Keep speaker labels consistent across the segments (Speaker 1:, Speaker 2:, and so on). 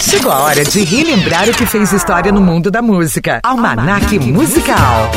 Speaker 1: Chegou a hora de relembrar o que fez história no mundo da música. Almanac Musical.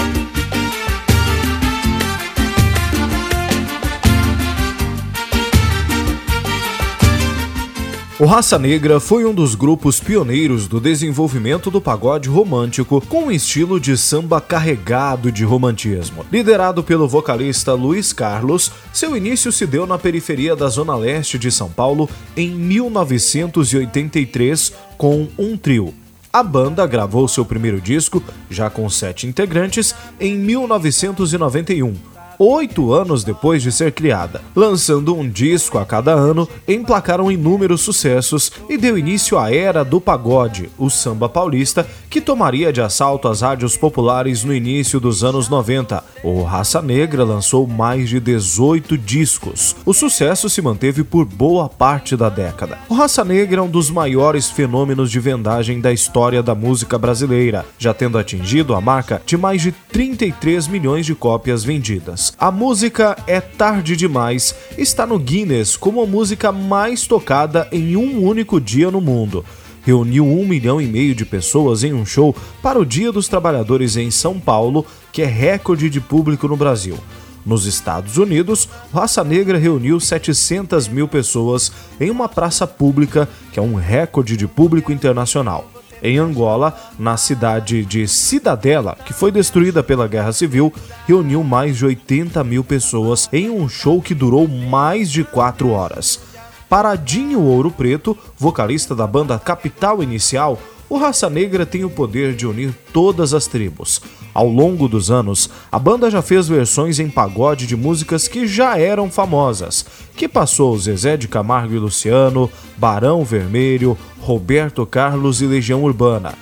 Speaker 2: O Raça Negra foi um dos grupos pioneiros do desenvolvimento do pagode romântico com um estilo de samba carregado de romantismo. Liderado pelo vocalista Luiz Carlos, seu início se deu na periferia da zona leste de São Paulo em 1983 com um trio. A banda gravou seu primeiro disco, já com sete integrantes, em 1991 oito anos depois de ser criada. Lançando um disco a cada ano, emplacaram inúmeros sucessos e deu início à era do pagode, o samba paulista, que tomaria de assalto as rádios populares no início dos anos 90. O Raça Negra lançou mais de 18 discos. O sucesso se manteve por boa parte da década. O Raça Negra é um dos maiores fenômenos de vendagem da história da música brasileira, já tendo atingido a marca de mais de 33 milhões de cópias vendidas. A música É Tarde Demais está no Guinness como a música mais tocada em um único dia no mundo. Reuniu um milhão e meio de pessoas em um show para o Dia dos Trabalhadores em São Paulo, que é recorde de público no Brasil. Nos Estados Unidos, Raça Negra reuniu 700 mil pessoas em uma praça pública, que é um recorde de público internacional em Angola, na cidade de Cidadela, que foi destruída pela Guerra Civil, reuniu mais de 80 mil pessoas em um show que durou mais de quatro horas. Paradinho Ouro Preto, vocalista da banda Capital Inicial, o Raça Negra tem o poder de unir todas as tribos. Ao longo dos anos, a banda já fez versões em pagode de músicas que já eram famosas, que passou Zezé de Camargo e Luciano, Barão Vermelho, Roberto Carlos e Legião Urbana.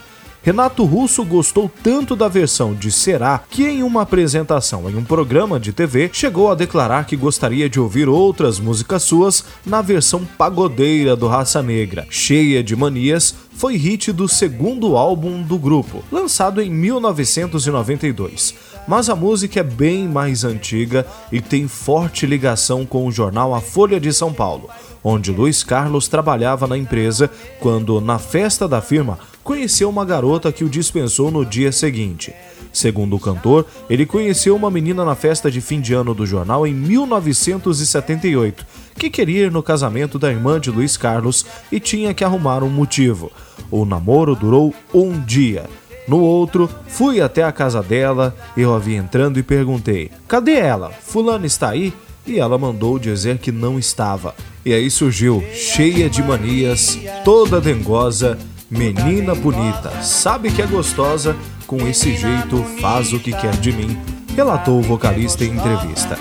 Speaker 2: Renato Russo gostou tanto da versão de Será que, em uma apresentação em um programa de TV, chegou a declarar que gostaria de ouvir outras músicas suas na versão pagodeira do Raça Negra. Cheia de manias, foi hit do segundo álbum do grupo, lançado em 1992 mas a música é bem mais antiga e tem forte ligação com o jornal A Folha de São Paulo, onde Luiz Carlos trabalhava na empresa quando, na festa da firma, conheceu uma garota que o dispensou no dia seguinte. Segundo o cantor, ele conheceu uma menina na festa de fim de ano do jornal em 1978, que queria ir no casamento da irmã de Luiz Carlos e tinha que arrumar um motivo. O namoro durou um dia. No outro, fui até a casa dela, eu a vi entrando e perguntei: Cadê ela? Fulano está aí? E ela mandou dizer que não estava. E aí surgiu, cheia de manias, toda dengosa, menina bonita, sabe que é gostosa, com esse jeito faz o que quer de mim, relatou o vocalista em entrevista.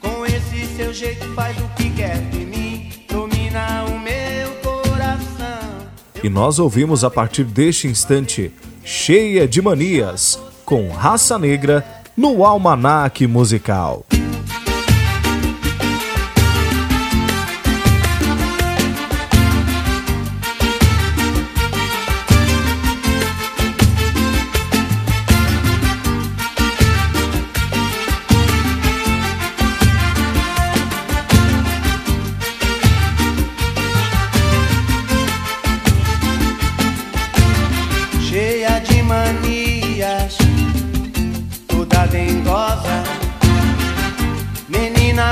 Speaker 2: Com esse seu jeito faz o que quer de E nós ouvimos a partir deste instante, cheia de manias, com raça negra no Almanac Musical.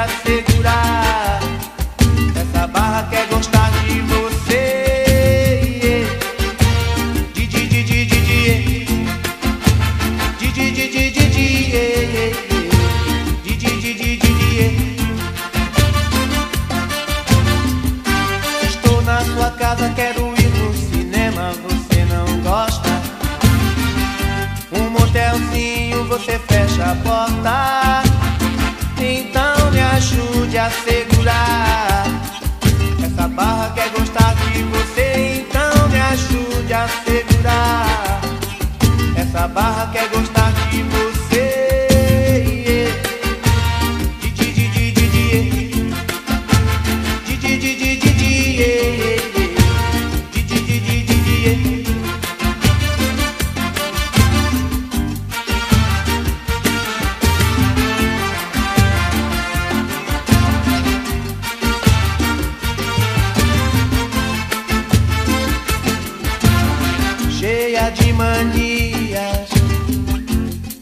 Speaker 3: a segurar. Essa barra quer gostar de você. Di di di di di di. Di di di di di di. Estou na sua casa, quero ir no cinema, você não gosta. Um motelzinho, você fecha a porta. Então ajude a segurar. Barra quer gostar de você manias,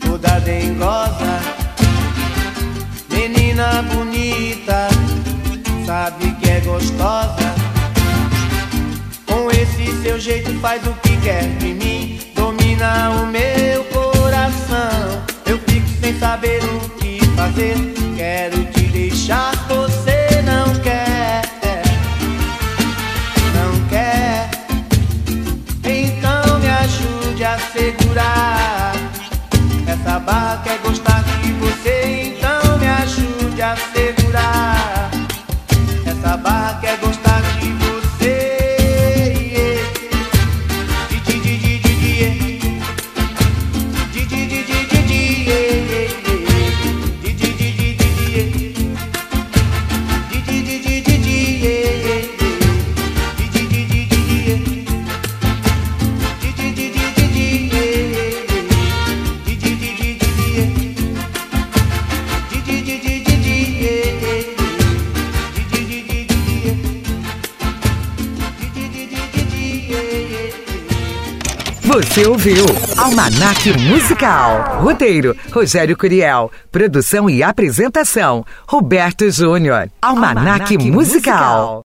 Speaker 3: toda dengosa, menina bonita, sabe que é gostosa. Com esse seu jeito faz o que quer de mim, domina o meu coração. Eu fico sem saber o que fazer. okay Você
Speaker 1: ouviu Almanac Musical. Roteiro: Rogério Curiel. Produção e apresentação: Roberto Júnior. Almanac, Almanac Musical. Musical.